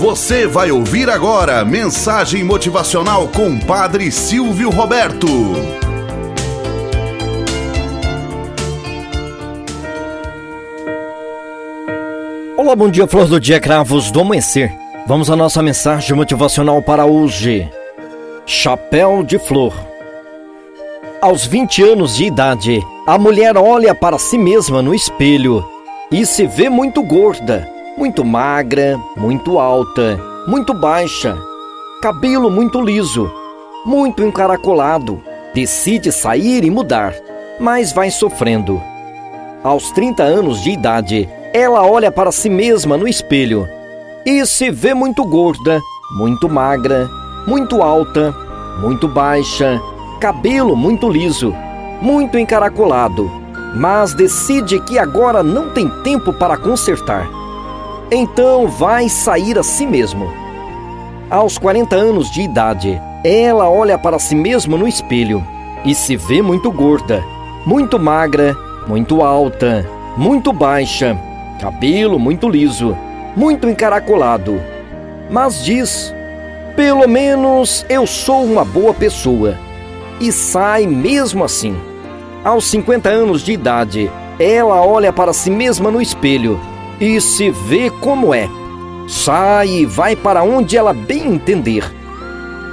Você vai ouvir agora mensagem motivacional com Padre Silvio Roberto. Olá, bom dia, flor do dia, cravos do amanhecer. Vamos à nossa mensagem motivacional para hoje. Chapéu de flor. Aos 20 anos de idade, a mulher olha para si mesma no espelho e se vê muito gorda muito magra, muito alta, muito baixa, cabelo muito liso, muito encaracolado. Decide sair e mudar, mas vai sofrendo. Aos 30 anos de idade, ela olha para si mesma no espelho e se vê muito gorda, muito magra, muito alta, muito baixa, cabelo muito liso, muito encaracolado, mas decide que agora não tem tempo para consertar então vai sair a si mesmo. Aos 40 anos de idade, ela olha para si mesma no espelho e se vê muito gorda, muito magra, muito alta, muito baixa, cabelo muito liso, muito encaracolado. Mas diz: pelo menos eu sou uma boa pessoa. E sai mesmo assim. Aos 50 anos de idade, ela olha para si mesma no espelho e se vê como é. Sai e vai para onde ela bem entender.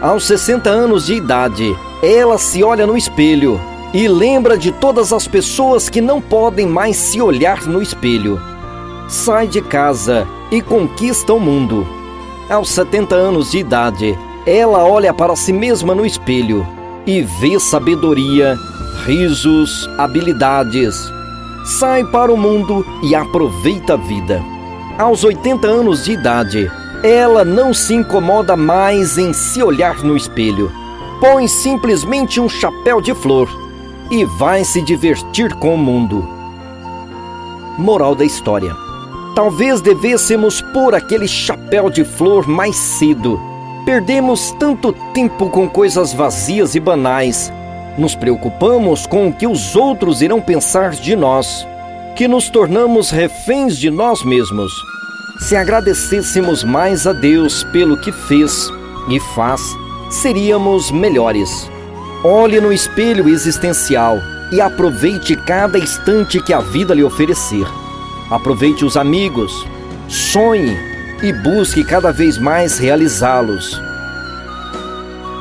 Aos 60 anos de idade, ela se olha no espelho e lembra de todas as pessoas que não podem mais se olhar no espelho. Sai de casa e conquista o mundo. Aos 70 anos de idade, ela olha para si mesma no espelho e vê sabedoria, risos, habilidades sai para o mundo e aproveita a vida. Aos 80 anos de idade, ela não se incomoda mais em se olhar no espelho. Põe simplesmente um chapéu de flor e vai se divertir com o mundo. Moral da história: Talvez devêssemos pôr aquele chapéu de flor mais cedo. Perdemos tanto tempo com coisas vazias e banais nos preocupamos com o que os outros irão pensar de nós, que nos tornamos reféns de nós mesmos. Se agradecêssemos mais a Deus pelo que fez e faz, seríamos melhores. Olhe no espelho existencial e aproveite cada instante que a vida lhe oferecer. Aproveite os amigos, sonhe e busque cada vez mais realizá-los.